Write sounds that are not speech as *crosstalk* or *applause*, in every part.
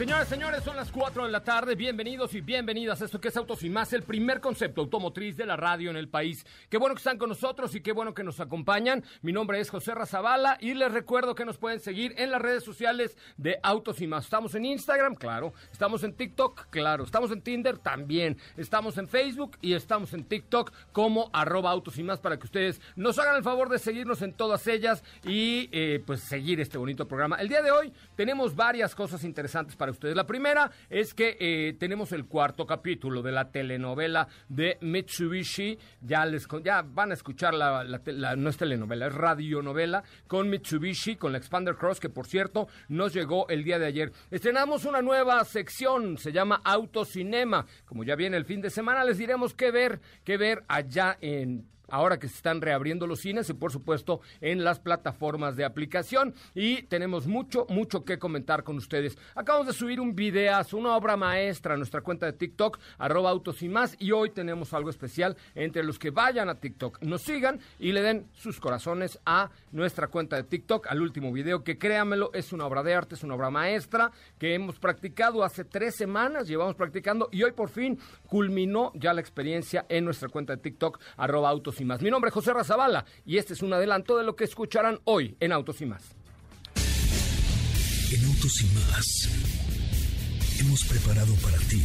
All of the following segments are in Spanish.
Señoras, señores, son las 4 de la tarde. Bienvenidos y bienvenidas a esto que es Autos y Más, el primer concepto automotriz de la radio en el país. Qué bueno que están con nosotros y qué bueno que nos acompañan. Mi nombre es José Razabala y les recuerdo que nos pueden seguir en las redes sociales de Autos y Más. Estamos en Instagram, claro. Estamos en TikTok, claro. Estamos en Tinder, también. Estamos en Facebook y estamos en TikTok como arroba Autos y Más para que ustedes nos hagan el favor de seguirnos en todas ellas y eh, pues seguir este bonito programa. El día de hoy tenemos varias cosas interesantes para ustedes. La primera es que eh, tenemos el cuarto capítulo de la telenovela de Mitsubishi. Ya, les, ya van a escuchar la, no es telenovela, es radionovela con Mitsubishi, con la Expander Cross, que por cierto nos llegó el día de ayer. Estrenamos una nueva sección, se llama Autocinema. Como ya viene el fin de semana, les diremos qué ver, qué ver allá en ahora que se están reabriendo los cines y por supuesto en las plataformas de aplicación. Y tenemos mucho, mucho que comentar con ustedes. Acabamos de subir un videazo, una obra maestra a nuestra cuenta de TikTok, arroba autos y más. Y hoy tenemos algo especial entre los que vayan a TikTok, nos sigan y le den sus corazones a nuestra cuenta de TikTok, al último video, que créanmelo, es una obra de arte, es una obra maestra que hemos practicado hace tres semanas, llevamos practicando y hoy por fin culminó ya la experiencia en nuestra cuenta de TikTok, arroba autos y más. Mi nombre es José Razabala y este es un adelanto de lo que escucharán hoy en Autos y más. En Autos y más hemos preparado para ti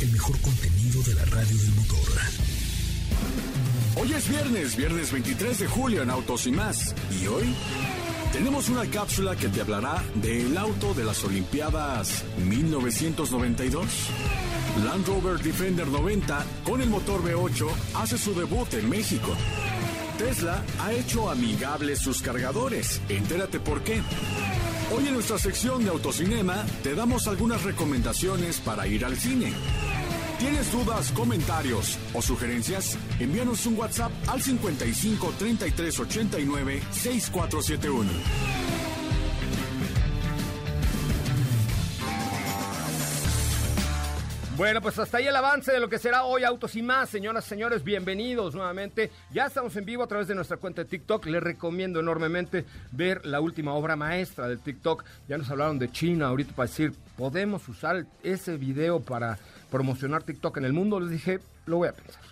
el mejor contenido de la radio del motor. Hoy es viernes, viernes 23 de julio en Autos y más. Y hoy tenemos una cápsula que te hablará del auto de las Olimpiadas 1992. Land Rover Defender 90 con el motor V8 hace su debut en México. Tesla ha hecho amigables sus cargadores. Entérate por qué. Hoy en nuestra sección de autocinema te damos algunas recomendaciones para ir al cine. ¿Tienes dudas, comentarios o sugerencias? Envíanos un WhatsApp al 55 33 89 6471. Bueno, pues hasta ahí el avance de lo que será hoy Autos y más. Señoras, señores, bienvenidos nuevamente. Ya estamos en vivo a través de nuestra cuenta de TikTok. Les recomiendo enormemente ver la última obra maestra de TikTok. Ya nos hablaron de China ahorita para decir, ¿podemos usar ese video para promocionar TikTok en el mundo? Les dije, lo voy a pensar.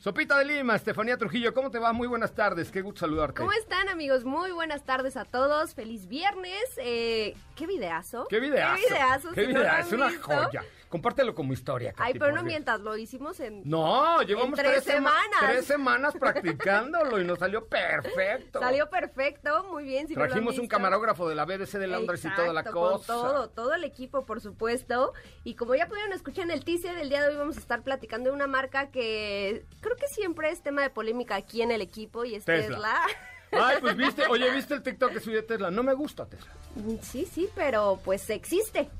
Sopita de Lima, Estefanía Trujillo, ¿cómo te va? Muy buenas tardes, qué gusto saludarte. ¿Cómo están amigos? Muy buenas tardes a todos, feliz viernes. Eh, ¿Qué videazo? ¿Qué videazo? ¿Qué videazo? ¿Qué videazo? una joya. Compártelo como historia. Ay, pero no mientas, lo hicimos en. No, llevamos tres, semanas. tres semanas *laughs* practicándolo y nos salió perfecto. Salió perfecto, muy bien. Trajimos un camarógrafo de la BBC de Londres y toda la cosa. todo, todo el equipo, por supuesto. Y como ya pudieron escuchar en el teaser, el día de hoy vamos a estar platicando de una marca que creo que siempre es tema de polémica aquí en el equipo y es Tesla. *laughs* Ay, pues viste, oye, ¿viste el TikTok que subió Tesla? No me gusta Tesla. Sí, sí, pero pues existe.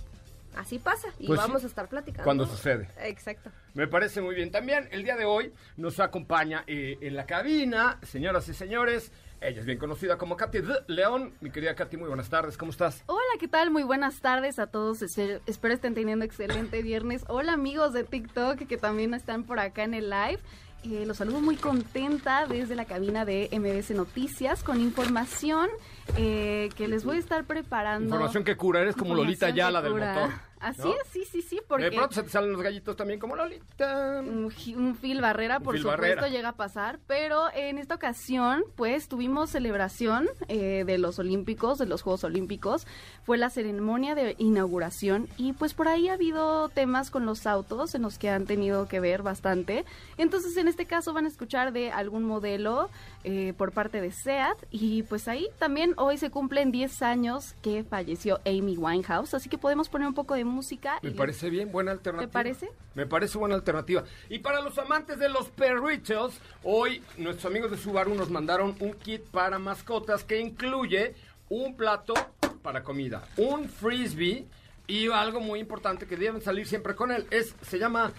Así pasa y pues vamos a estar platicando. Cuando sucede. Exacto. Me parece muy bien. También el día de hoy nos acompaña eh, en la cabina, señoras y señores. Ella es bien conocida como Katy León. Mi querida Katy, muy buenas tardes. ¿Cómo estás? Hola, ¿qué tal? Muy buenas tardes a todos. Espero estén teniendo excelente viernes. Hola, amigos de TikTok que también están por acá en el live. Eh, los saludo muy contenta desde la cabina de MBC Noticias con información eh, que les voy a estar preparando. Información que cura, eres como Lolita Yala del motor. Así es, sí, sí, sí, porque... De pronto se te salen los gallitos también como Lolita. Un, un fil barrera, por supuesto, llega a pasar, pero en esta ocasión, pues, tuvimos celebración eh, de los Olímpicos, de los Juegos Olímpicos, fue la ceremonia de inauguración y pues por ahí ha habido temas con los autos en los que han tenido que ver bastante, entonces en este caso van a escuchar de algún modelo eh, por parte de SEAT y pues ahí también hoy se cumplen 10 años que falleció Amy Winehouse, así que podemos poner un poco de música. Me parece bien, buena alternativa. ¿Te parece? Me parece buena alternativa. Y para los amantes de los perritos, hoy nuestros amigos de Subaru nos mandaron un kit para mascotas que incluye un plato para comida, un frisbee y algo muy importante que deben salir siempre con él. Es, se llama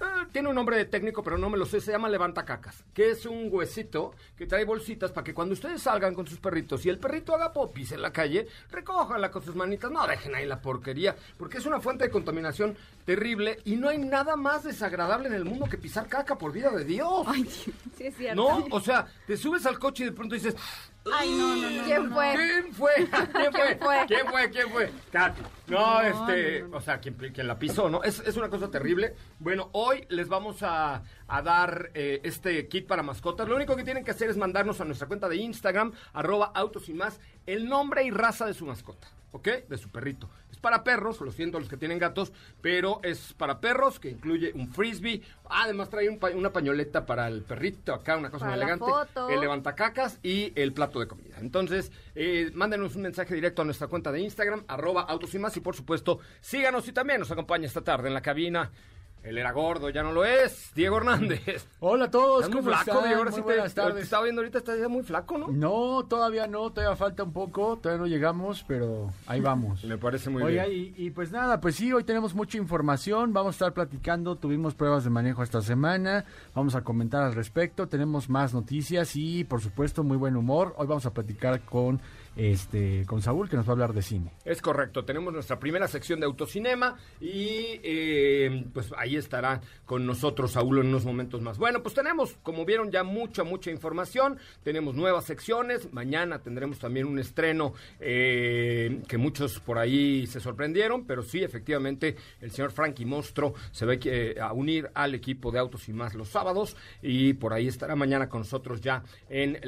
Ah, tiene un nombre técnico, pero no me lo sé. Se llama levantacacas, que es un huesito que trae bolsitas para que cuando ustedes salgan con sus perritos y el perrito haga popis en la calle, recójanla con sus manitas. No dejen ahí la porquería, porque es una fuente de contaminación terrible y no hay nada más desagradable en el mundo que pisar caca, por vida de Dios. Ay, *laughs* sí es cierto. No, o sea, te subes al coche y de pronto dices, Ay, no, no, no. ¿Quién fue? ¿Quién fue? *laughs* ¿Quién fue? ¿Quién fue? ¿Quién fue? Katy. No, este, o sea, quien, la pisó, ¿no? Es, es, una cosa terrible. Bueno, hoy les vamos a, a dar eh, este kit para mascotas. Lo único que tienen que hacer es mandarnos a nuestra cuenta de Instagram, arroba autos y más, el nombre y raza de su mascota. ¿ok? De su perrito. Es para perros, lo siento los que tienen gatos, pero es para perros que incluye un frisbee. Además trae una pañoleta para el perrito, acá una cosa muy elegante. El levantacacas y el plato de comida. Entonces, eh, mándenos un mensaje directo a nuestra cuenta de Instagram, arroba autos y más, y por supuesto, síganos y también nos acompaña esta tarde en la cabina él era gordo, ya no lo es. Diego Hernández. *laughs* Hola a todos. ¿Cómo muy flaco, Diego. Ahora sí te, estaba viendo ahorita, estás ya muy flaco, ¿no? No, todavía no, todavía falta un poco, todavía no llegamos, pero ahí vamos. *laughs* Me parece muy bien. Y, y pues nada, pues sí, hoy tenemos mucha información, vamos a estar platicando, tuvimos pruebas de manejo esta semana, vamos a comentar al respecto, tenemos más noticias y por supuesto muy buen humor. Hoy vamos a platicar con este, con Saúl, que nos va a hablar de cine. Es correcto, tenemos nuestra primera sección de autocinema y eh, pues ahí estará con nosotros Saúl en unos momentos más. Bueno, pues tenemos, como vieron, ya mucha, mucha información, tenemos nuevas secciones, mañana tendremos también un estreno eh, que muchos por ahí se sorprendieron, pero sí, efectivamente, el señor Frankie Mostro se que, eh, a unir al equipo de Autos y Más los sábados y por ahí estará mañana con nosotros ya en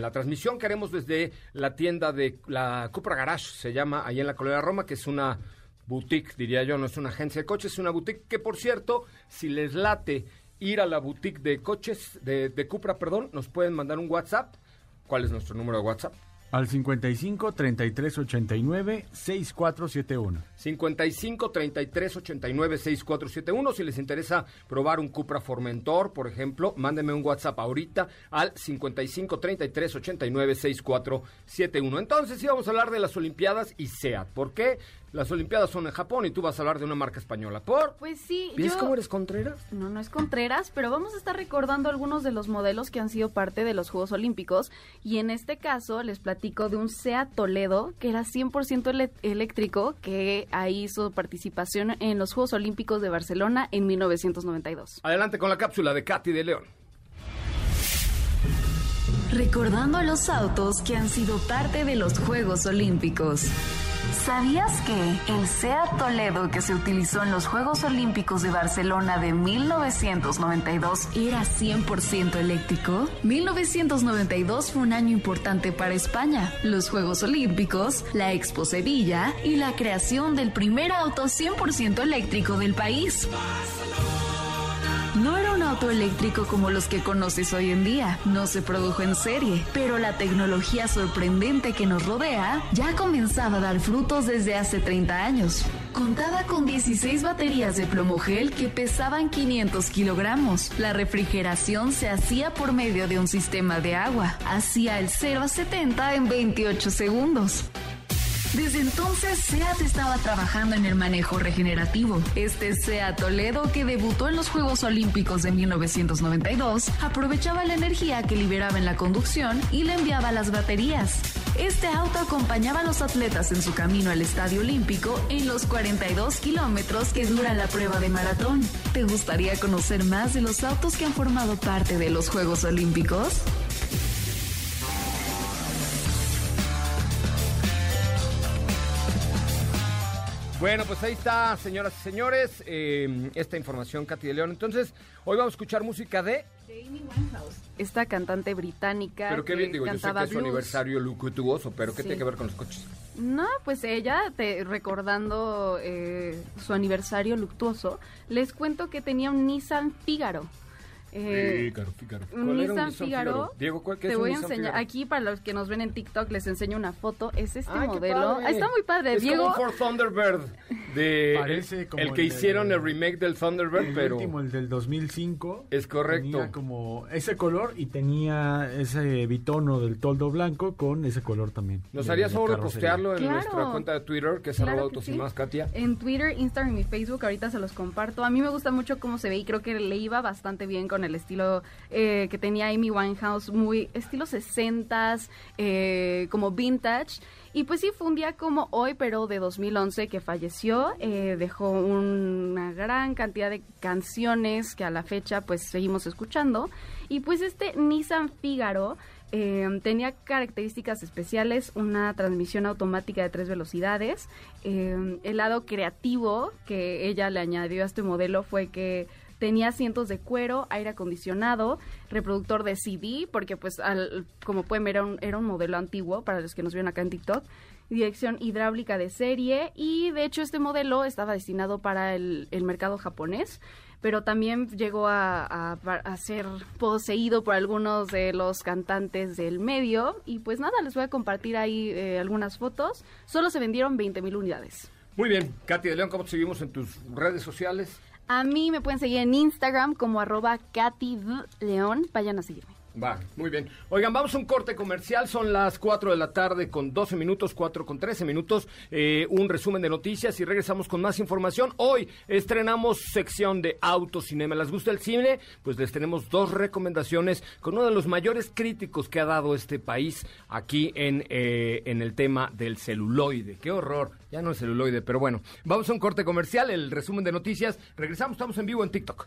la transmisión que haremos desde la tienda de la Cupra Garage, se llama, ahí en la Colonia Roma, que es una boutique, diría yo, no es una agencia de coches, es una boutique que, por cierto, si les late ir a la boutique de coches, de, de Cupra, perdón, nos pueden mandar un WhatsApp. ¿Cuál es nuestro número de WhatsApp? Al 55 33 89 6471. 55 33 89 6471. Si les interesa probar un Cupra Formentor, por ejemplo, mándenme un WhatsApp ahorita al 55 33 89 6471. Entonces íbamos a hablar de las Olimpiadas y SEAT. ¿Por qué? Las Olimpiadas son en Japón y tú vas a hablar de una marca española. ¿Por? Pues sí. ¿Ves cómo eres Contreras? No, no es Contreras, pero vamos a estar recordando algunos de los modelos que han sido parte de los Juegos Olímpicos. Y en este caso les platico de un SEAT Toledo que era 100% eléctrico, que ahí hizo participación en los Juegos Olímpicos de Barcelona en 1992. Adelante con la cápsula de Katy de León. Recordando a los autos que han sido parte de los Juegos Olímpicos. ¿Sabías que el SEAT Toledo que se utilizó en los Juegos Olímpicos de Barcelona de 1992 era 100% eléctrico? 1992 fue un año importante para España, los Juegos Olímpicos, la Expo Sevilla y la creación del primer auto 100% eléctrico del país. Auto eléctrico como los que conoces hoy en día, no se produjo en serie, pero la tecnología sorprendente que nos rodea ya comenzaba a dar frutos desde hace 30 años. Contaba con 16 baterías de plomo gel que pesaban 500 kilogramos. La refrigeración se hacía por medio de un sistema de agua. Hacía el 0 a 70 en 28 segundos. Desde entonces, SEAT estaba trabajando en el manejo regenerativo. Este SEAT Toledo, que debutó en los Juegos Olímpicos de 1992, aprovechaba la energía que liberaba en la conducción y le enviaba las baterías. Este auto acompañaba a los atletas en su camino al Estadio Olímpico en los 42 kilómetros que dura la prueba de maratón. ¿Te gustaría conocer más de los autos que han formado parte de los Juegos Olímpicos? Bueno, pues ahí está, señoras y señores, eh, esta información, Katy de León. Entonces, hoy vamos a escuchar música de... De Amy Winehouse. Esta cantante británica. Pero qué bien, digo, yo sé que es su aniversario luctuoso, pero ¿qué Sí. tiene que ver con los coches? No, pues ella, te, recordando eh, su aniversario luctuoso, les cuento que tenía un Nissan Figaro. Eh, Fígaro, Fígaro. un ¿Cuál era Nissan Figaro. Diego, ¿cuál qué Te es un voy a Nissan enseñar. Figaro? Aquí, para los que nos ven en TikTok, les enseño una foto. Es este Ay, qué modelo. padre. Ah, Está muy padre. Es Diego. como un Ford Thunderbird de Parece el, como el que el de- hicieron el remake del Thunderbird, El pero último, el del 2005. es correcto. Tenía como ese color y tenía ese bitono del toldo blanco con ese color también. ¿Nos de- harías de favor de carrocería. postearlo en Claro. nuestra cuenta de Twitter, que es Claro arroba que autos sí. y más, Katia? En Twitter, Instagram y Facebook, ahorita se los comparto. A mí me gusta mucho cómo se ve y creo que le iba bastante bien con el estilo eh, que tenía Amy Winehouse, muy estilo 60s, eh, como vintage. Y pues sí, fue un día como hoy, pero de 2011 que falleció. eh, dejó una gran cantidad de canciones que a la fecha pues seguimos escuchando. Y pues este Nissan Figaro tenía características especiales, una transmisión automática de tres velocidades. el lado creativo que ella le añadió a este modelo fue que tenía asientos de cuero, aire acondicionado, reproductor de CD, porque pues al- como pueden ver era un, era un modelo antiguo para los que nos vieron acá en TikTok, dirección hidráulica de serie y de hecho este modelo estaba destinado para el, el mercado japonés pero también llegó a, a- ser poseído por algunos de los cantantes del medio. Y pues nada, les voy a compartir ahí eh, algunas fotos. Solo se vendieron 20 mil unidades. Muy bien, Katy de León, ¿cómo te seguimos en tus redes sociales? A mí me pueden seguir en Instagram como arroba Katy. León. Vayan a seguirme. Va, muy bien. Oigan, vamos a un corte comercial. Son las 4 de la tarde con 12 minutos, 4 con 13 minutos. eh, un resumen de noticias y regresamos con más información. Hoy estrenamos sección de autocinema. ¿Les gusta el cine? Pues les tenemos dos recomendaciones con uno de los mayores críticos que ha dado este país aquí en, eh, en el tema del celuloide. ¡Qué horror! Ya no es celuloide, pero bueno. Vamos a un corte comercial, el resumen de noticias. Regresamos, estamos en vivo en TikTok.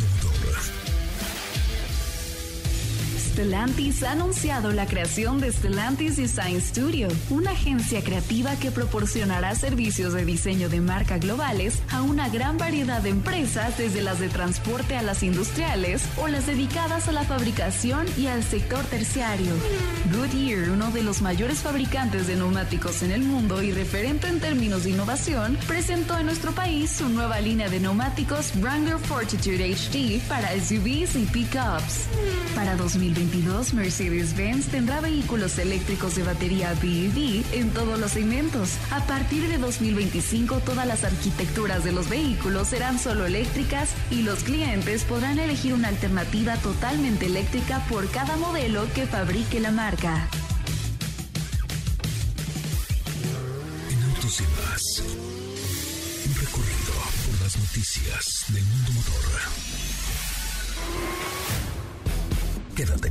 Stellantis ha anunciado la creación de Stellantis Design Studio, una agencia creativa que proporcionará servicios de diseño de marca globales a una gran variedad de empresas, desde las de transporte a las industriales o las dedicadas a la fabricación y al sector terciario. Goodyear, uno de los mayores fabricantes de neumáticos en el mundo y referente en términos de innovación, presentó en nuestro país su nueva línea de neumáticos Wrangler Fortitude HD para SUVs y pickups. Para 2022, Mercedes-Benz tendrá vehículos eléctricos de batería BEV en todos los segmentos. A partir de 2025, todas las arquitecturas de los vehículos serán solo eléctricas y los clientes podrán elegir una alternativa totalmente eléctrica por cada modelo que fabrique la marca. En autos y más. Un recorrido por las noticias del mundo motor. Quédate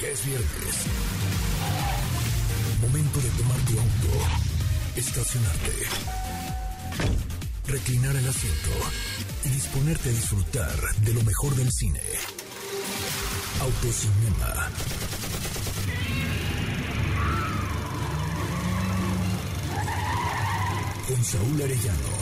Ya es viernes. Momento de tomar tu auto, estacionarte, reclinar el asiento y disponerte a disfrutar de lo mejor del cine. Autocinema. Con Saúl Arellano.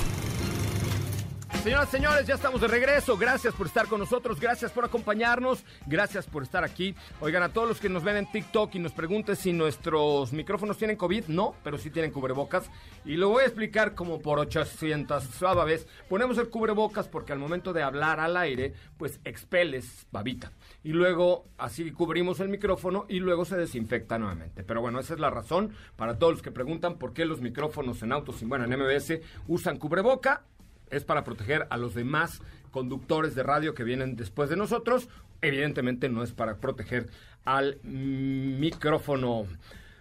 Señoras y señores, ya estamos de regreso. Gracias por estar con nosotros, gracias por acompañarnos, gracias por estar aquí. Oigan, a todos los que nos ven en TikTok y nos pregunten si nuestros micrófonos tienen COVID, no, pero sí tienen cubrebocas. Y lo voy a explicar como por 800 vez. Ponemos el cubrebocas porque al momento de hablar al aire, pues expeles babita. Y luego así cubrimos el micrófono y luego se desinfecta nuevamente. Pero bueno, esa es la razón para todos los que preguntan por qué los micrófonos en autos, y bueno, en MBS usan cubreboca es para proteger a los demás conductores de radio que vienen después de nosotros evidentemente no es para proteger al micrófono.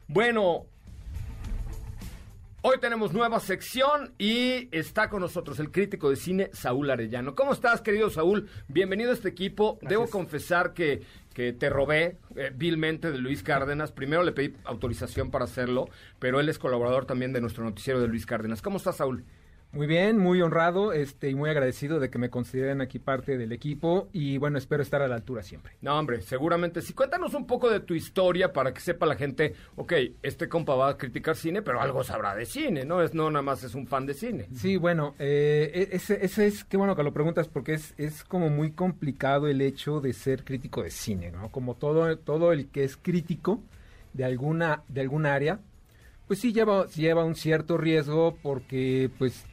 Bueno, Hoy tenemos nueva sección y está con nosotros el crítico de cine Saúl Arellano. ¿Cómo estás, querido Saúl? Bienvenido a este equipo. Debo confesar que, que te robé eh, vilmente de Luis Cárdenas. Primero le pedí autorización para hacerlo, pero él es colaborador también de nuestro noticiero de Luis Cárdenas. ¿Cómo estás, Saúl? Muy bien, muy honrado este, y muy agradecido de que me consideren aquí parte del equipo y bueno, espero estar a la altura siempre. No, hombre, seguramente sí. Cuéntanos un poco de tu historia para que sepa la gente, ok, este compa va a criticar cine, pero algo sabrá de cine, ¿no? Es no nada más es un fan de cine. Sí, bueno, eh, e, ese, ese, es, qué bueno que lo preguntas porque es, es como muy complicado el hecho de ser crítico de cine, ¿no? Como todo, todo el que es crítico de alguna, de alguna área, pues sí lleva, lleva un cierto riesgo porque pues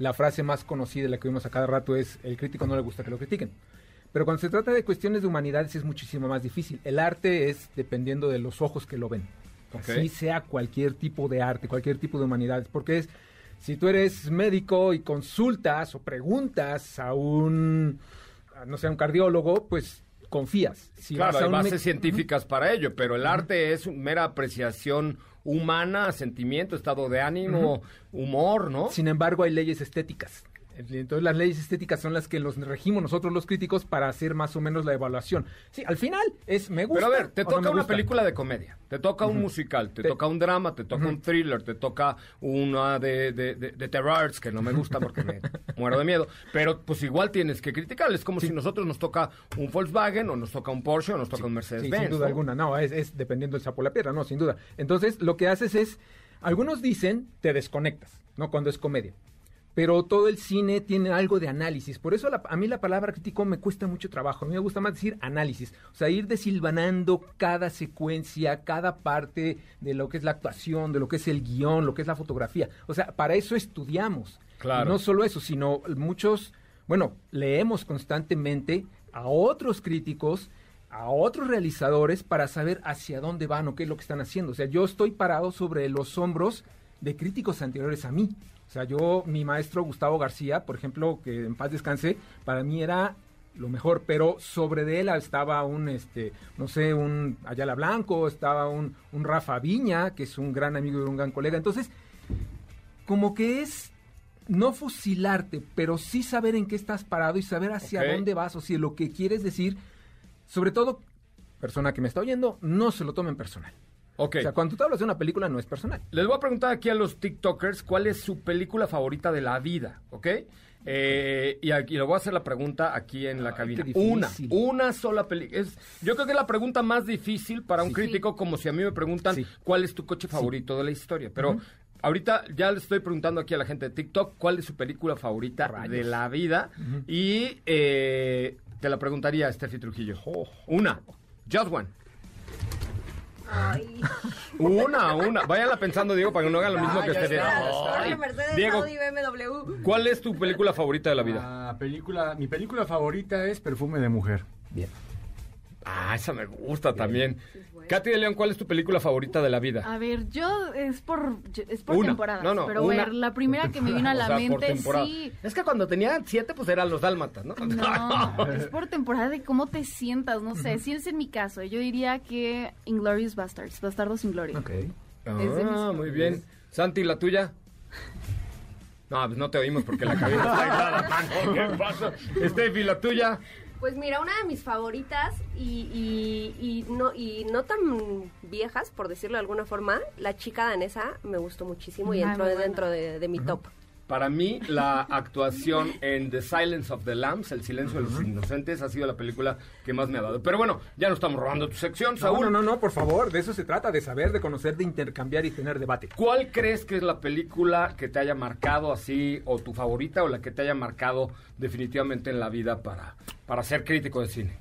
la frase más conocida, la que vimos a cada rato, es el crítico no le gusta que lo critiquen. Pero cuando se trata de cuestiones de humanidades es muchísimo más difícil. El arte es dependiendo de los ojos que lo ven. Así sea cualquier tipo de arte, cualquier tipo de humanidades. Porque es, si tú eres médico y consultas o preguntas a un, no sé, a un cardiólogo, pues confías. Si claro, hay bases científicas para ello, pero el arte es mera apreciación humana, sentimiento, estado de ánimo, humor, ¿no? Sin embargo, hay leyes estéticas. Entonces las leyes estéticas son las que los regimos nosotros los críticos para hacer más o menos la evaluación. Sí, al final es me gusta. Pero a ver, te toca una película de comedia, te toca un musical, te, toca un drama, te toca un thriller, te toca una de, de, de, terrors que no me gusta porque me *laughs* muero de miedo. Pero pues igual tienes que criticar. Es como si nosotros nos toca un Volkswagen o nos toca un Porsche o nos toca un Mercedes-Benz. sin duda alguna, no, es, es dependiendo del sapo la piedra, no, sin duda. Entonces lo que haces es, algunos dicen, te desconectas, ¿no? Cuando es comedia pero todo el cine tiene algo de análisis. Por eso a mí la palabra crítico me cuesta mucho trabajo. A mí me gusta más decir análisis. O sea, ir desilvanando cada secuencia, cada parte de lo que es la actuación, de lo que es el guion, lo que es la fotografía. O sea, para eso estudiamos. Claro. no solo eso, sino muchos, bueno, leemos constantemente a otros críticos a otros realizadores para saber hacia dónde van o qué es lo que están haciendo. O sea, yo estoy parado sobre los hombros de críticos anteriores a mí. O sea, yo, mi maestro Gustavo García, por ejemplo, que en paz descanse, para mí era lo mejor, pero sobre de él estaba un, este, no sé, un Ayala Blanco, estaba un, un Rafa Viña, que es un gran amigo y un gran colega. Entonces, como que es no fusilarte, pero sí saber en qué estás parado y saber hacia dónde vas o si lo que quieres decir, sobre todo, persona que me está oyendo, no se lo tomen personal. O sea, cuando tú hablas de una película no es personal. Les voy a preguntar aquí a los TikTokers cuál es su película favorita de la vida, ¿ok? Eh, y aquí le voy a hacer la pregunta aquí en la cabina. Una, una sola película. Yo creo que es la pregunta más difícil para un crítico, como si a mí me preguntan cuál es tu coche favorito de la historia. Pero ahorita ya le estoy preguntando aquí a la gente de TikTok cuál es su película favorita de la vida. Y eh, te la preguntaría, Steffi Trujillo. Oh. Una, just one. Una, una. Váyanla pensando, Diego, para que no hagan lo mismo que ustedes. Diego, ¿cuál es tu película favorita de la vida? película, mi película favorita es Perfume de Mujer. Bien. Ah, esa me gusta también. Katy de León, ¿cuál es tu película favorita de la vida? A ver, yo es por, es por temporadas. No, no, pero ver, la primera que me vino a *laughs* la mente, sí. Es que cuando tenía siete, pues eran los dálmatas, ¿no? No, *laughs* es por temporada de cómo te sientas, no sé. Si es en mi caso, yo diría que Inglorious Bastards, Bastardos sin Gloria. Ok. Ah, muy bien. Santi, ¿la tuya? No, pues no te oímos porque la cabeza está *laughs* ¿Qué pasa? Steffi, ¿la tuya? Pues mira, una de mis favoritas y, y, no, y no tan viejas, por decirlo de alguna forma, La chica danesa me gustó muchísimo y entró dentro de, mi top. Para mí, la actuación en The Silence of the Lambs, El silencio de los inocentes, ha sido la película que más me ha dado. Pero bueno, ya no estamos robando tu sección, Saúl. No, no, no, por favor, de eso se trata, de saber, de conocer, de intercambiar y tener debate. ¿Cuál crees que es la película que te haya marcado así, o tu favorita, o la que te haya marcado definitivamente en la vida para, para ser crítico de cine?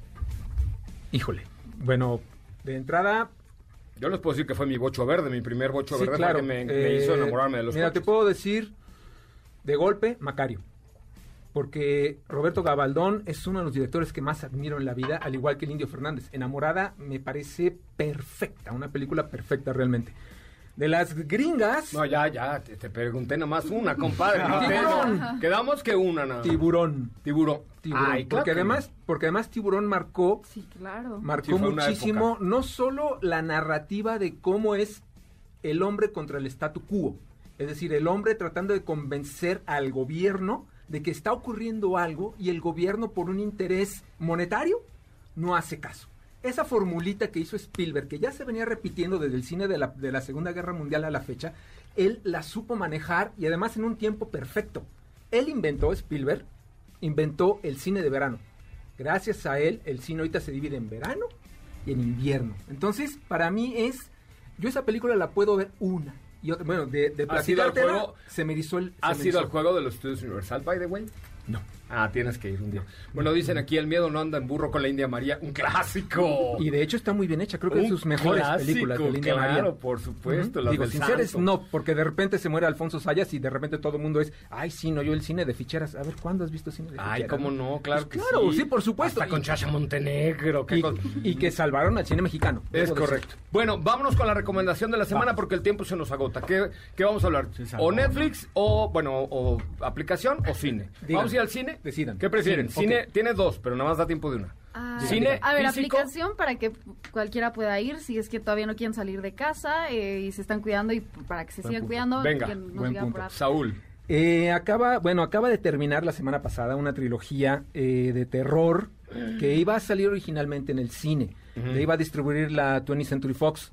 Híjole, bueno, de entrada, yo les puedo decir que fue mi bocho verde, mi primer bocho verde claro. que me, hizo eh, enamorarme de los Mira, te puedo decir de golpe, Macario. Porque Roberto Gabaldón es uno de los directores que más admiro en la vida, al igual que el Indio Fernández. Enamorada me parece perfecta, una película perfecta realmente. De las gringas. No, ya, ya, te, te pregunté nomás una, compadre. no *laughs* Tiburón. Quedamos que una, nada. Tiburón. Tiburón. Tiburón. Ay, claro porque que además, porque además Tiburón marcó, Sí, claro. marcó Sí, muchísimo no solo la narrativa de cómo es el hombre contra el statu quo, es decir, el hombre tratando de convencer al gobierno de que está ocurriendo algo y el gobierno por un interés monetario no hace caso. Esa formulita que hizo Spielberg, que ya se venía repitiendo desde el cine de la, de la Segunda Guerra Mundial a la fecha, él la supo manejar y además en un tiempo perfecto. Él inventó, Spielberg, inventó el cine de verano. Gracias a él, el cine ahorita se divide en verano y en invierno. Entonces, para mí es, yo esa película la puedo ver una y otra. Bueno, de, de ¿Has ido al platicártela, juego? se me erizó el... ¿Has me ido erizó. al juego de los estudios Universal, by the way? No. Ah, tienes que ir un día. Bueno, dicen aquí, el miedo no anda en burro con la India María. Un clásico. Y de hecho está muy bien hecha, creo que es de sus mejores clásico, películas la India claro, María. por supuesto, las Digo, sin ser snob, porque de repente se muere Alfonso Sayas y de repente todo el mundo es, ay, sí, no, yo el cine de ficheras. A ver, ¿cuándo has visto cine de ficheras? Ay, cómo no, claro Pues que claro, sí. sí, por supuesto. Hasta con Chacha Montenegro. Y, que salvaron al cine mexicano. Es decir. correcto. Bueno, vámonos con la recomendación de la semana porque el tiempo se nos agota. ¿Qué, qué vamos a hablar? ¿O Netflix o, bueno, o aplicación o cine? ¿Vamos a ir al cine? Decidan. ¿Qué prefieren? Cine, tiene dos, pero nada más da tiempo de una. Ah, Cine a ver, físico. aplicación para que cualquiera pueda ir si es que todavía no quieren salir de casa eh, y se están cuidando y para que se Buen sigan punto. cuidando. Venga, que nos buen punto. Saúl. Eh, acaba, bueno, acaba de terminar la semana pasada una trilogía eh, de terror que iba a salir originalmente en el cine. Le iba a distribuir la 20th Century Fox.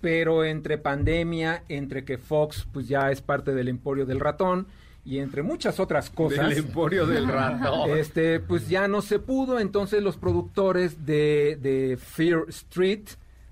Pero entre pandemia, entre que Fox pues ya es parte del emporio del ratón y entre muchas otras cosas. Del emporio del ratón. Este, pues ya no se pudo, entonces los productores de, de Fear Street,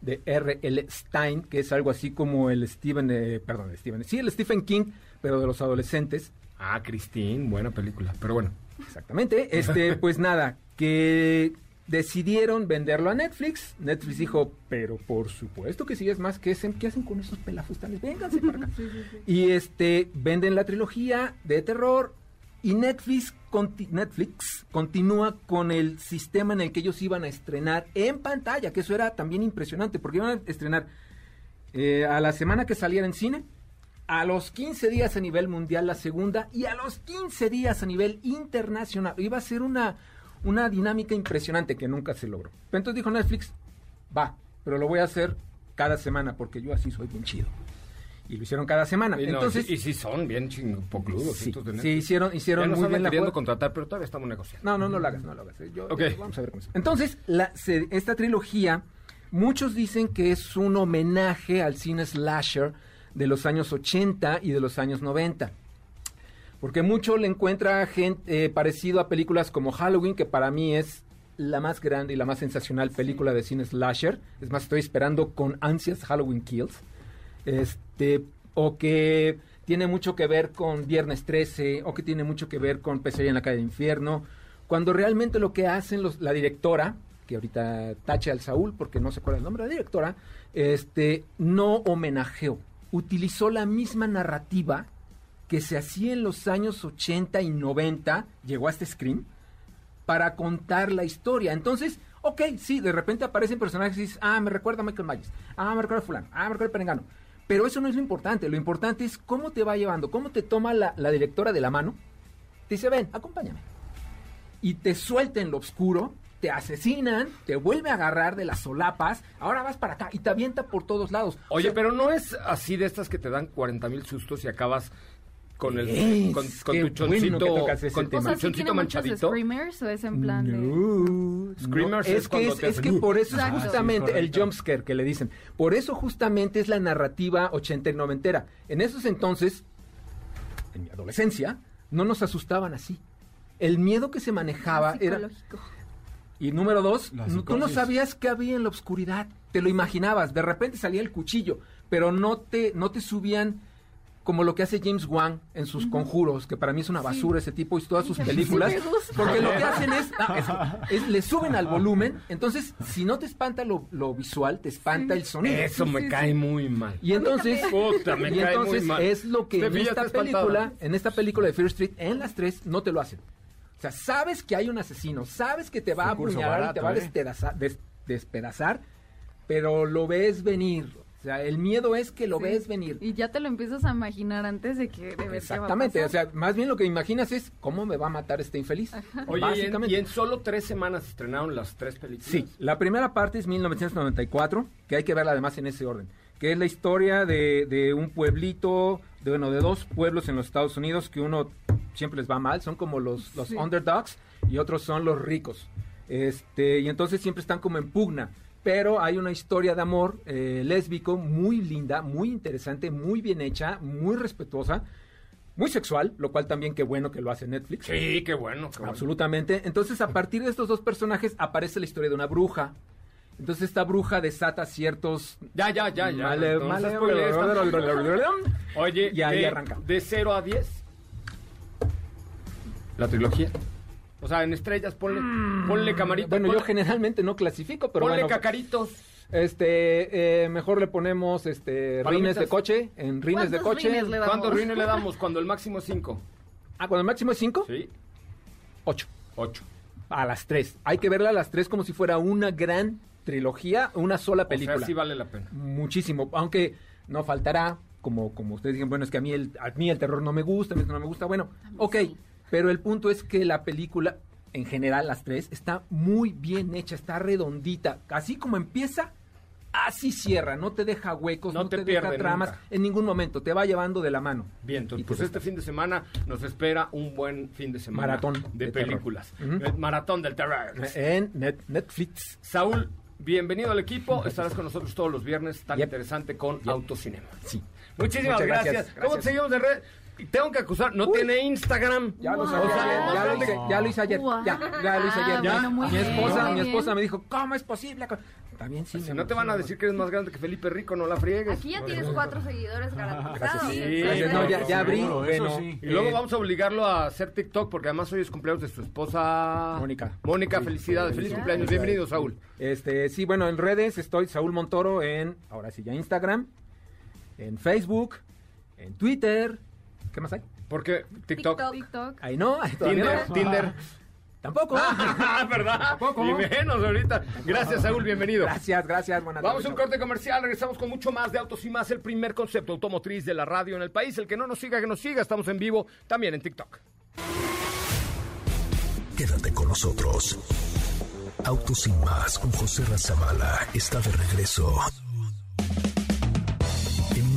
de R.L. Stein, que es algo así como el Stephen, eh, perdón, el Stephen, sí, el Stephen King, pero de los adolescentes, Ah, Christine, buena película. Pero bueno. exactamente, este, pues nada, que decidieron venderlo a Netflix. Netflix dijo, pero por supuesto que sí, es más, ¿qué hacen, qué hacen con esos pelafustales? Vénganse para acá. *laughs* Y este, venden la trilogía de terror y Netflix, conti- Netflix continúa con el sistema en el que ellos iban a estrenar en pantalla, que eso era también impresionante, porque iban a estrenar eh, a la semana que saliera en cine, a los 15 días a nivel mundial la segunda y a los 15 días a nivel internacional. Iba a ser una, una dinámica impresionante que nunca se logró. Entonces dijo Netflix, va, pero lo voy a hacer cada semana porque yo así soy bien chido. Y lo hicieron cada semana. Y, no, entonces, y sí son bien chingopocludos sí, estos de sí, Netflix. hicieron, hicieron Ya nos muy bien la queriendo jugada. contratar, pero todavía estamos negociando. No, no, no lo hagas, no lo hagas. Yo- Ok. yo- vamos a ver cómo es. Entonces, la, se- esta trilogía, muchos dicen que es un homenaje al cine slasher de los años 80 y de los años 90. Porque mucho le encuentra gente, eh, parecido a películas como Halloween, que para mí es la más grande y la más sensacional película de cine slasher. Es más, estoy esperando con ansias Halloween Kills. Este, o que tiene mucho que ver con Viernes 13, o que tiene mucho que ver con Pesadilla en la calle del infierno, cuando realmente lo que hacen los, la directora, que ahorita tache al Saúl porque no se acuerda el nombre de la directora, este, no homenajeó, utilizó la misma narrativa que se hacía en los años 80 y 90, llegó a este Scream, para contar la historia. Entonces, ok, sí, de repente aparecen personajes y dices, ah, me recuerda a Michael Myers, ah, me recuerda a fulano, ah, me recuerda a Perengano. Pero eso no es lo importante, lo importante es cómo te va llevando, cómo te toma la, la directora de la mano, te dice, ven, acompáñame. Y te suelta en lo oscuro, te asesinan, te vuelve a agarrar de las solapas, ahora vas para acá y te avienta por todos lados. Oye, O sea, pero no es así de estas que te dan 40 mil sustos y acabas con el Es, con, tu bueno que choncito, ese con tu O sea. ¿sí tiene manchadito. screamers o es en plan de... No, Screamers no, es es, que, es, te es que por eso es justamente Sí, el jumpscare que le dicen. Por eso justamente es la narrativa 80 y 90. En esos entonces, en mi adolescencia, no nos asustaban así. El miedo que se manejaba era... Y número dos, tú no sabías qué había en la oscuridad. Te lo imaginabas. De repente salía el cuchillo, pero no te, no te subían como lo que hace James Wan en sus conjuros, que para mí es una basura ese tipo y todas sus películas. porque lo que *laughs* hacen es, ah, es- es- le suben al volumen. Entonces, si no te espanta lo, lo visual, te espanta el sonido. Eso me cae muy mal. Y entonces, Puta, me y cae entonces muy mal. es lo que en esta película, en esta película de Fear Street, en las tres, no te lo hacen. O sea, sabes que hay un asesino, sabes que te va a apuñalar y te va a ¿eh? despedazar, des- despedazar, pero lo ves venir. O sea, el miedo es que lo Sí. ves venir. Y ya te lo empiezas a imaginar antes de que de qué va a Exactamente, o pasar. sea, más bien lo que imaginas es cómo me va a matar este infeliz. Oye, y en, Básicamente. y en solo tres semanas se estrenaron las tres películas. Sí, la primera parte es 1994, que hay que verla además en ese orden, que es la historia de, de un pueblito, de, bueno, de dos pueblos en los Estados Unidos que uno siempre les va mal, son como los, los Sí. underdogs y otros son los ricos. Este, y entonces siempre están como en pugna. Pero hay una historia de amor eh, lésbico muy linda, muy interesante, muy bien hecha, muy respetuosa, muy sexual, lo cual también qué bueno que lo hace Netflix. Sí, qué bueno. qué bueno. Absolutamente. Entonces, a partir de estos dos personajes aparece la historia de una bruja. Entonces, esta bruja desata ciertos... Ya, ya, ya, ya. Male- male-. *laughs* Oye, Y ahí de, arranca. De 0 a 10. La trilogía. O sea, en estrellas, ponle, ponle camarita. Bueno, yo generalmente no clasifico, pero ponle bueno. cacaritos. Este, eh, mejor le ponemos este Palomitas. rines de coche, en rines de ¿Cuántos coche. rines le damos? ¿Cuántos rines le damos cuando el máximo es 5? Ah, cuando el máximo es 5, Sí, 8. 8. A las 3. Hay que verla a las 3 como si fuera una gran trilogía, una sola película. O sea, sí vale la pena. Muchísimo, aunque no faltará, como, como ustedes dicen, bueno, es que a mí, el, a mí el terror no me gusta, a mí esto no me gusta, bueno, ok, pero el punto es que la película, en general, las tres, está muy bien hecha, está redondita, así como empieza, así cierra, no te deja huecos, No no, te deja tramas, nunca. en ningún momento, te va llevando de la mano. Bien, entonces, pues te- este fin de semana nos espera un buen fin de semana. Maratón de, películas. Maratón del terror. En Net- Netflix. Saúl, bienvenido al equipo. Estarás con nosotros todos los viernes, tan Yep. interesante con Autocinema. Sí. Muchísimas gracias. gracias, ¿Cómo te seguimos de red? Tengo que acusar, no tiene Instagram. Ya lo Wow. saqué O sea, ayer, más ya lo hice, que- ya lo hice ayer, Wow. ya, ya lo hice ayer. Ah, Ya. bueno, muy mi esposa, mi esposa me dijo, ¿cómo es posible? Bien, sí. Si no te van a decir que eres más grande que Felipe Rico, no la friegues. Aquí ya tienes cuatro seguidores garantizados. Sí, No, ya, ya abrí. Bueno, sí. Y luego vamos a obligarlo a hacer TikTok porque además hoy es cumpleaños de su esposa Mónica. Mónica, Sí. felicidades, feliz cumpleaños. Bienvenido, Saúl. Este, sí, bueno, en redes estoy Saúl Montoro en, ahora sí, ya Instagram, en Facebook, en Twitter. ¿Qué más hay? Porque TikTok. TikTok. TikTok. Ahí no, Tinder, no. Tinder. Tampoco. *laughs* Ah, ¿verdad? Tampoco. Y menos ahorita. Gracias, Saúl, bienvenido. Gracias, gracias, buenas Vamos a un corte comercial, regresamos con mucho más de Autos y Más, el primer concepto automotriz de la radio en el país. El que no nos siga, que nos siga. Estamos en vivo también en TikTok. Quédate con nosotros. Autos sin más con José Razabala está de regreso.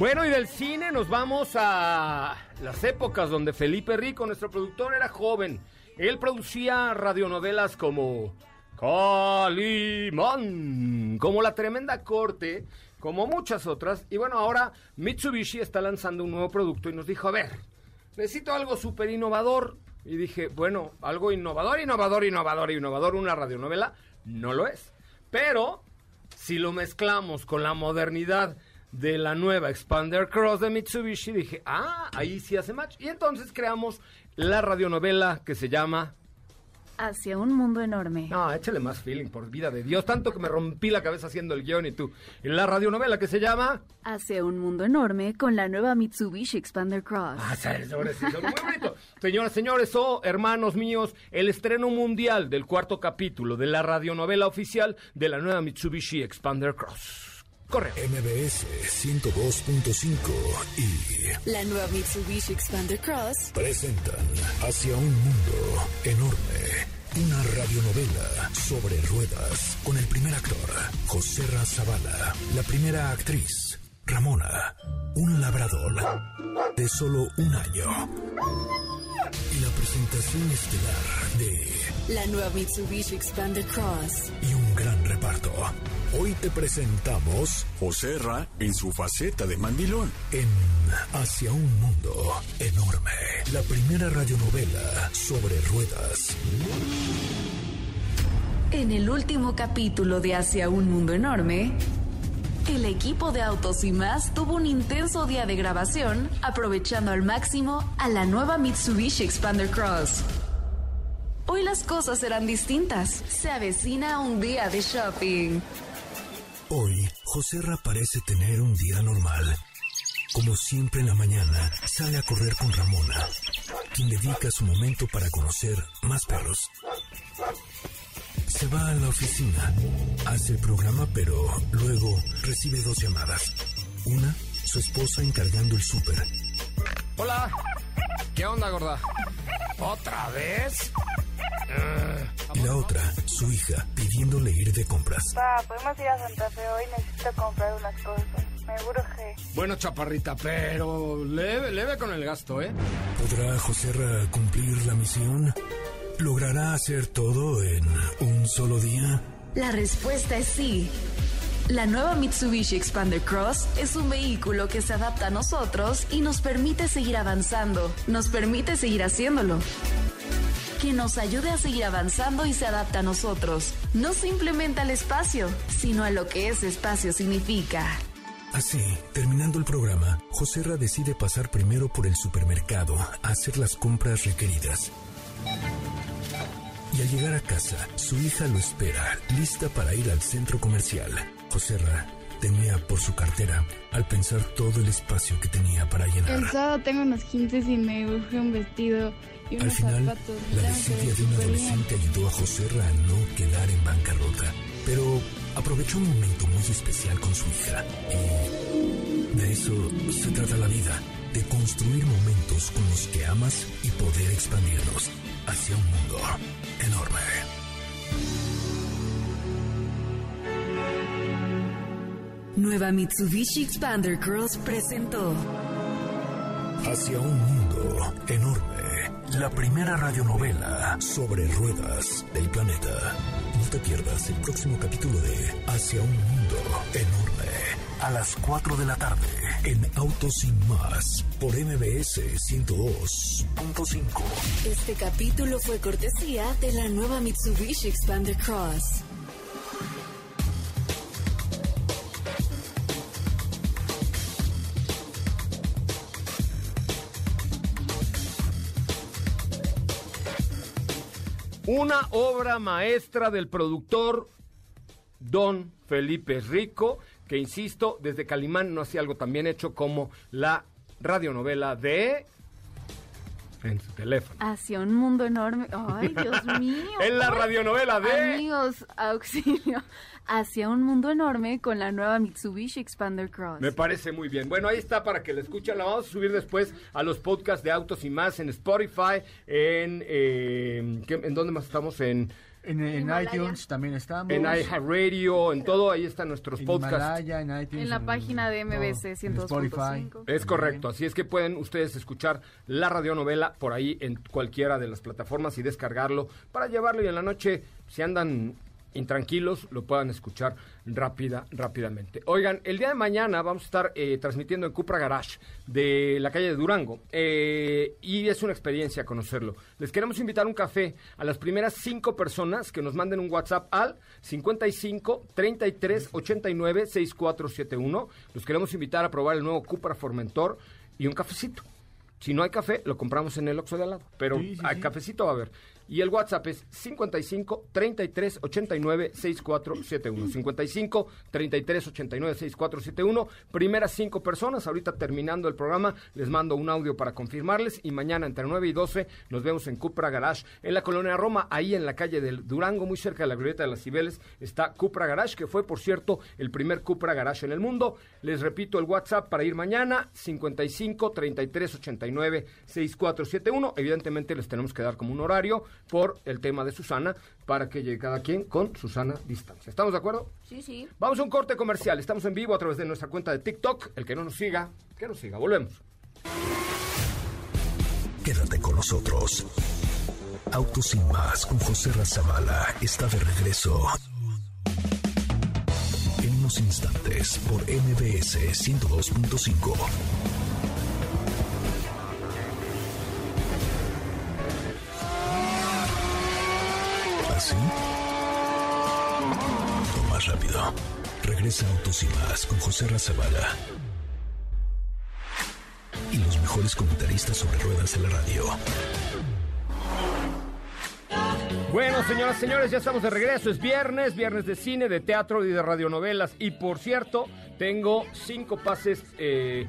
Bueno, y del cine nos vamos a las épocas donde Felipe Rico, nuestro productor, era joven. Él producía radionovelas como Calimán, como La Tremenda Corte, como muchas otras. Y bueno, ahora Mitsubishi está lanzando un nuevo producto y nos dijo, a ver, necesito algo súper innovador. Y dije, bueno, algo innovador, innovador, innovador, innovador, una radionovela, no lo es. Pero si lo mezclamos con la modernidad de la nueva Expander Cross de Mitsubishi, dije, ah, ahí sí hace match. Y entonces creamos la radionovela que se llama... Hacia un mundo enorme. No, échale más feeling, por vida de Dios. Tanto que me rompí la cabeza haciendo el guion y tú. La radionovela que se llama... Hacia un mundo enorme con la nueva Mitsubishi Expander Cross. Ah, ahora sí, muy bonito. Señoras, señores, o hermanos míos, el estreno mundial del cuarto capítulo de la radionovela oficial de la nueva Mitsubishi Expander Cross. MBS 102.5 y La nueva Mitsubishi Expander Cross presentan Hacia un mundo enorme. Una radionovela sobre ruedas con el primer actor, José Razabala, la primera actriz, Ramona, un labrador de solo un año. Y la presentación estelar de La nueva Mitsubishi Expander Cross y un gran reparto. Hoy te presentamos José Ra en su faceta de mandilón. en Hacia un mundo enorme, la primera radionovela sobre ruedas. En el último capítulo de Hacia un mundo enorme, el equipo de Autos y más tuvo un intenso día de grabación, aprovechando al máximo a la nueva Mitsubishi Expander Cross. Hoy las cosas serán distintas. Se avecina un día de shopping. Hoy, José Ra parece tener un día normal. Como siempre en la mañana, sale a correr con Ramona, quien dedica su momento para conocer más perros. Se va a la oficina, hace el programa, pero luego recibe dos llamadas. Una, su esposa encargando el súper. Hola. ¿Qué onda, gorda? ¿Otra vez? Y la otra, su hija, pidiéndole ir de compras. Pa, podemos ir a Santa Fe hoy, necesito comprar unas cosas. Me urge. Bueno, chaparrita, pero leve, leve con el gasto, ¿eh? ¿Podrá José Ra cumplir la misión? ¿Logrará hacer todo en un solo día? La respuesta es sí. La nueva Mitsubishi Expander Cross es un vehículo que se adapta a nosotros y nos permite seguir avanzando, nos permite seguir haciéndolo. Que nos ayude a seguir avanzando y se adapta a nosotros, no simplemente al espacio, sino a lo que ese espacio significa. Así, terminando el programa, José Ra decide pasar primero por el supermercado a hacer las compras requeridas. Y al llegar a casa, su hija lo espera, lista para ir al centro comercial. José Ra temía por su cartera al pensar todo el espacio que tenía para llenar. El sábado tengo unos 15 y me urge un vestido y unos Al final, zapatos. la desidia de un adolescente ayudó a José a no quedar en bancarrota. Pero aprovechó un momento muy especial con su hija. Y de eso se trata la vida, de construir momentos con los que amas y poder expandirlos hacia un mundo enorme. Nueva Mitsubishi Expander Cross presentó Hacia un mundo enorme. La primera radionovela sobre ruedas del planeta. No te pierdas el próximo capítulo de Hacia un mundo enorme. A las 4 de la tarde en Autos Sin Más por MBS 102.5. Este capítulo fue cortesía de la nueva Mitsubishi Expander Cross. Una obra maestra del productor Don Felipe Rico, que insisto, desde Calimán no hacía algo tan bien hecho como la radionovela de... En su teléfono. Hacia un mundo enorme. Ay, Dios *laughs* mío. En la radionovela de... Amigos, auxilio. Hacia un mundo enorme con la nueva Mitsubishi Expander Cross. Me parece muy bien. Bueno, ahí está para que la escuchen. La vamos a subir después a los podcasts de Autos y más en Spotify, en... eh, ¿qué- ¿En dónde más estamos? En, En, en iTunes también estamos. en iHeartRadio, en todo. Ahí están nuestros en podcasts. Himalaya, en iTunes. En la página de MBC en 102.5. Spotify. Es correcto, así es que pueden ustedes escuchar la radionovela por ahí en cualquiera de las plataformas y descargarlo para llevarlo y en la noche, si andan intranquilos, lo puedan escuchar rápida, rápidamente. Oigan, el día de mañana vamos a estar eh, transmitiendo en Cupra Garage de la calle de Durango eh, y es una experiencia conocerlo. Les queremos invitar un café a las primeras cinco personas que nos manden un WhatsApp al 55 33 89 6471. Los queremos invitar a probar el nuevo Cupra Formentor y un cafecito. Si no hay café, lo compramos en el Oxxo de al lado. Pero Sí, sí, hay sí. cafecito va a haber. Y el WhatsApp es 55 33 89 6471. 55 33 89 6471. Primeras cinco personas. Ahorita terminando el programa, les mando un audio para confirmarles. Y mañana entre 9 y 12 nos vemos en Cupra Garage en la colonia Roma, ahí en la calle del Durango, muy cerca de la glorieta de las Cibeles. Está Cupra Garage, que fue, por cierto, el primer Cupra Garage en el mundo. Les repito el WhatsApp para ir mañana: 55 33 89 6471. Evidentemente, les tenemos que dar como un horario por el tema de Susana para que llegue cada quien con Susana distancia. ¿Estamos de acuerdo? Sí, sí. Vamos a un corte comercial. Estamos en vivo a través de nuestra cuenta de TikTok. El que no nos siga, que nos siga. Volvemos. Quédate con nosotros. Autos sin más con José Razabala está de regreso. En unos instantes por MBS 102.5. ¿Así? O más rápido. Regresa Autos y Más con José Razabala. Y los mejores comentaristas sobre ruedas de la radio. Bueno, señoras señores, ya estamos de regreso. Es viernes, viernes de cine, de teatro y de radionovelas. Y por cierto, tengo cinco pases eh,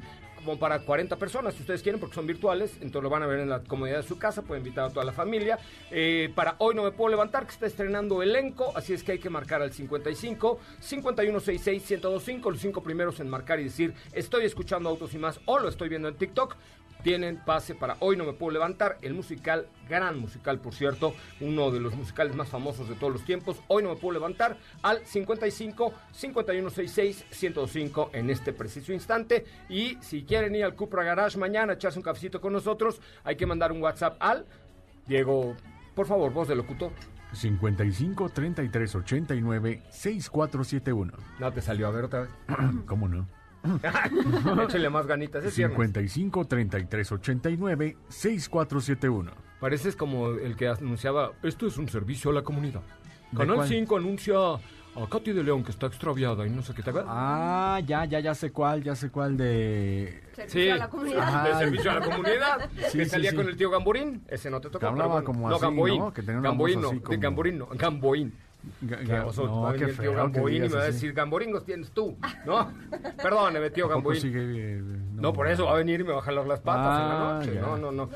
para 40 personas, si ustedes quieren, porque son virtuales, entonces lo van a ver en la comodidad de su casa, pueden invitar a toda la familia. Eh, para hoy no me puedo levantar, que está estrenando elenco, así es que hay que marcar al 55 5166 1025, los cinco primeros en marcar y decir estoy escuchando Autos y más o lo estoy viendo en TikTok tienen pase para Hoy No Me Puedo Levantar, el musical, gran musical por cierto, uno de los musicales más famosos de todos los tiempos. Hoy No Me Puedo Levantar al 55 5166 105 en este preciso instante. Y si quieren ir al Cupra Garage mañana, echarse un cafecito con nosotros, hay que mandar un WhatsApp al Diego, por favor, voz de locutor. 55 33 89 6471. No te salió a ver otra vez. *clears throat* ¿Cómo no? *laughs* Échale más ganitas. Es 55 33 89 6471. Pareces como el que anunciaba: Esto es un servicio a la comunidad. Canal 5 anuncia a Katy de León que está extraviada y no sé qué te Ah, ya, ya, ya sé cuál, ya sé cuál de... Servicio a la comunidad. de servicio a la comunidad. Sí, que salía con el tío Gamborín. Ese no te tocó. hablaba como no, así, Gamboín. ¿no? Que tenía Gamboín, no. así como... De Gamborín, no. Gamboín. Oso, no, qué el tío Gamboín y me va a decir, Gamboringos tienes tú, ¿no? *laughs* Perdóneme, tío ¿A poco Gamboín. sigue, eh, No, por eso va a venir y me va a jalar las patas en la Ah, noche. No, no, no.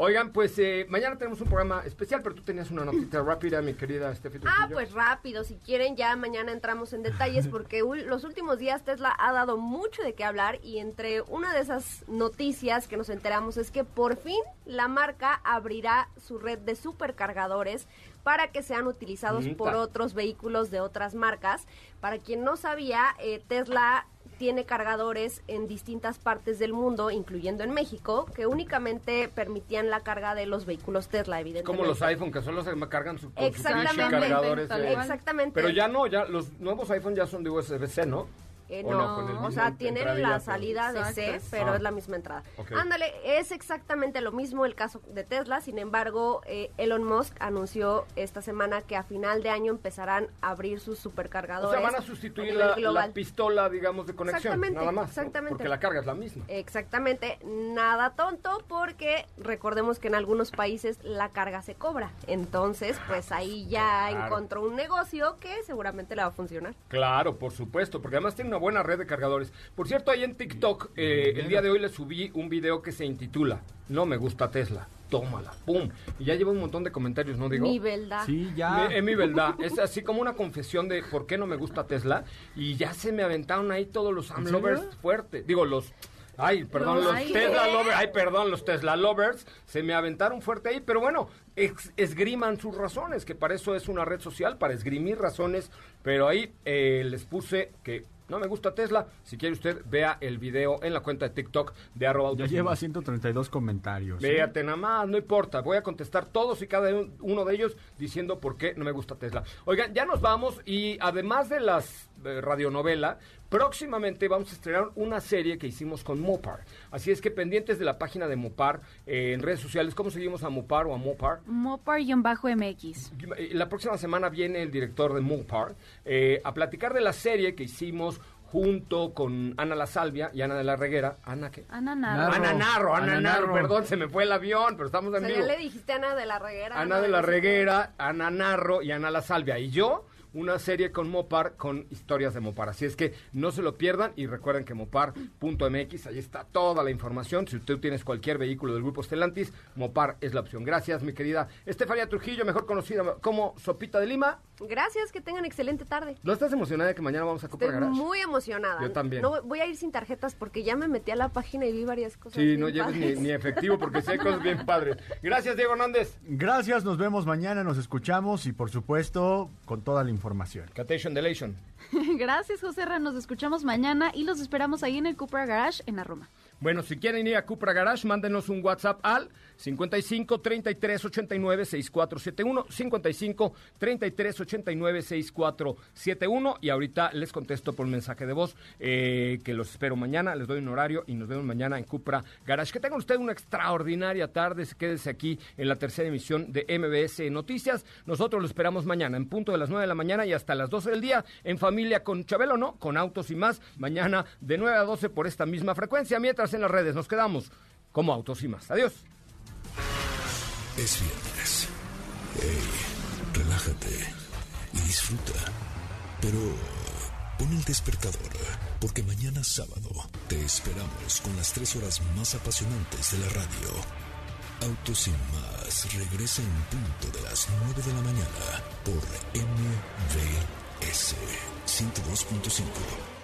Oigan, pues eh, mañana tenemos un programa especial, pero tú tenías una notita rápida, mi querida Estefi Ah, pues rápido, si quieren ya mañana entramos en detalles *laughs* porque los últimos días Tesla ha dado mucho de qué hablar y entre una de esas noticias que nos enteramos es que por fin la marca abrirá su red de supercargadores para que sean utilizados Nita. por otros vehículos de otras marcas. Para quien no sabía, eh, Tesla tiene cargadores en distintas partes del mundo, incluyendo en México, que únicamente permitían la carga de los vehículos Tesla, evidentemente. Como los iPhone, que solo se cargan su, con sus Exactamente. pinche cargadores. Cual. Exactamente. Pero ya no, ya los nuevos iPhone ya son de USB-C, ¿no? Eh, ¿O no, o sea, tienen la salida de C, pero Ah. es la misma entrada. Ándale, es exactamente lo mismo el caso de Tesla, sin embargo, eh, Elon Musk anunció esta semana que a final de año empezarán a abrir sus O supercargadores. sea, van a sustituir la, pistola, digamos, de conexión, Exactamente, nada más. ¿no? exactamente. Porque la carga es la misma. Exactamente, nada tonto porque recordemos que en algunos países la carga se cobra. Entonces, pues ahí ya Claro. encontró un negocio que seguramente le va a funcionar. Claro, por supuesto, porque además tiene una buena red de cargadores. Por cierto, ahí en TikTok, eh, el día de hoy le subí un video que se intitula No me gusta Tesla. Tómala, pum. Y ya lleva un montón de comentarios, ¿no digo? Mi verdad. Sí, ya. Es mi verdad, es así como una confesión de por qué no me gusta Tesla y ya se me aventaron ahí todos los? AMLovers fuertes. Digo, los... Ay, perdón, Los- los ay, Tesla ¿qué? lovers, ay, perdón, los Tesla lovers se me aventaron fuerte ahí, pero bueno, ex- esgriman sus razones, que para eso es una red social, para esgrimir razones, pero ahí eh, les puse que no me gusta Tesla, si quiere usted vea el video en la cuenta de TikTok de arroba Ya lleva más. 132 comentarios. ¿eh? Véate nada más, no importa. Voy a contestar todos y cada un- uno de ellos diciendo por qué no me gusta Tesla. Oigan, ya nos vamos y además de las eh, radionovela, próximamente vamos a estrenar una serie que hicimos con Mopar. Así es que pendientes de la página de Mopar eh, en redes sociales. ¿Cómo seguimos a Mopar o a Mopar? Mopar-MX. Eh, La próxima semana viene el director de Mopar eh, a platicar de la serie que hicimos junto con Ana La Salvia y Ana de la Reguera. ¿Ana qué? Ana Narro. Narro. Ana Narro, Ana, Ana Narro, Narro. perdón, se me fue el avión, pero estamos O en sea, vivo. ya le dijiste a Ana de la Reguera. Ana de la. Reguera, Ana Narro y Ana La Salvia. Y yo, una serie con Mopar, con historias de Mopar. Así es que no se lo pierdan y recuerden que mopar.mx, ahí está toda la información. Si usted tienes cualquier vehículo del grupo Stellantis, Mopar es la opción. Gracias, mi querida Estefanía Trujillo, mejor conocida como Sopita de Lima. Gracias, que tengan excelente tarde. ¿No estás emocionada de que mañana vamos a Copra Estoy Garage? muy emocionada. Yo también. No, voy a ir sin tarjetas porque ya me metí a la página y vi varias cosas. Sí, bien no lleves ni efectivo porque sí hay cosas bien padres. Gracias, Diego Hernández. Gracias, nos vemos mañana, nos escuchamos y por supuesto con toda la información. Catation Delation. *laughs* Gracias, José Ra. Nos escuchamos mañana y los esperamos ahí en el Cupra Garage en la Roma. Bueno, si quieren ir a Cupra Garage, mándenos un WhatsApp al 55 33 89 6471 55 33 89 6471 y ahorita les contesto por mensaje de voz eh, que los espero mañana, les doy un horario y nos vemos mañana en Cupra Garage. Que tengan ustedes una extraordinaria tarde, quédese aquí en la tercera emisión de MBS Noticias. Nosotros los esperamos mañana en punto de las 9 de la mañana y hasta las 12 del día en familia con Chabelo, ¿no? Con autos y más. Mañana de 9 a 12 por esta misma frecuencia. Mientras en las redes nos quedamos como autos y más. Adiós. Es viernes. Hey, relájate y disfruta. Pero pon el despertador, porque mañana sábado te esperamos con las tres horas más apasionantes de la radio. Autos y más regresa en punto de las 9 de la mañana por MVS 102.5.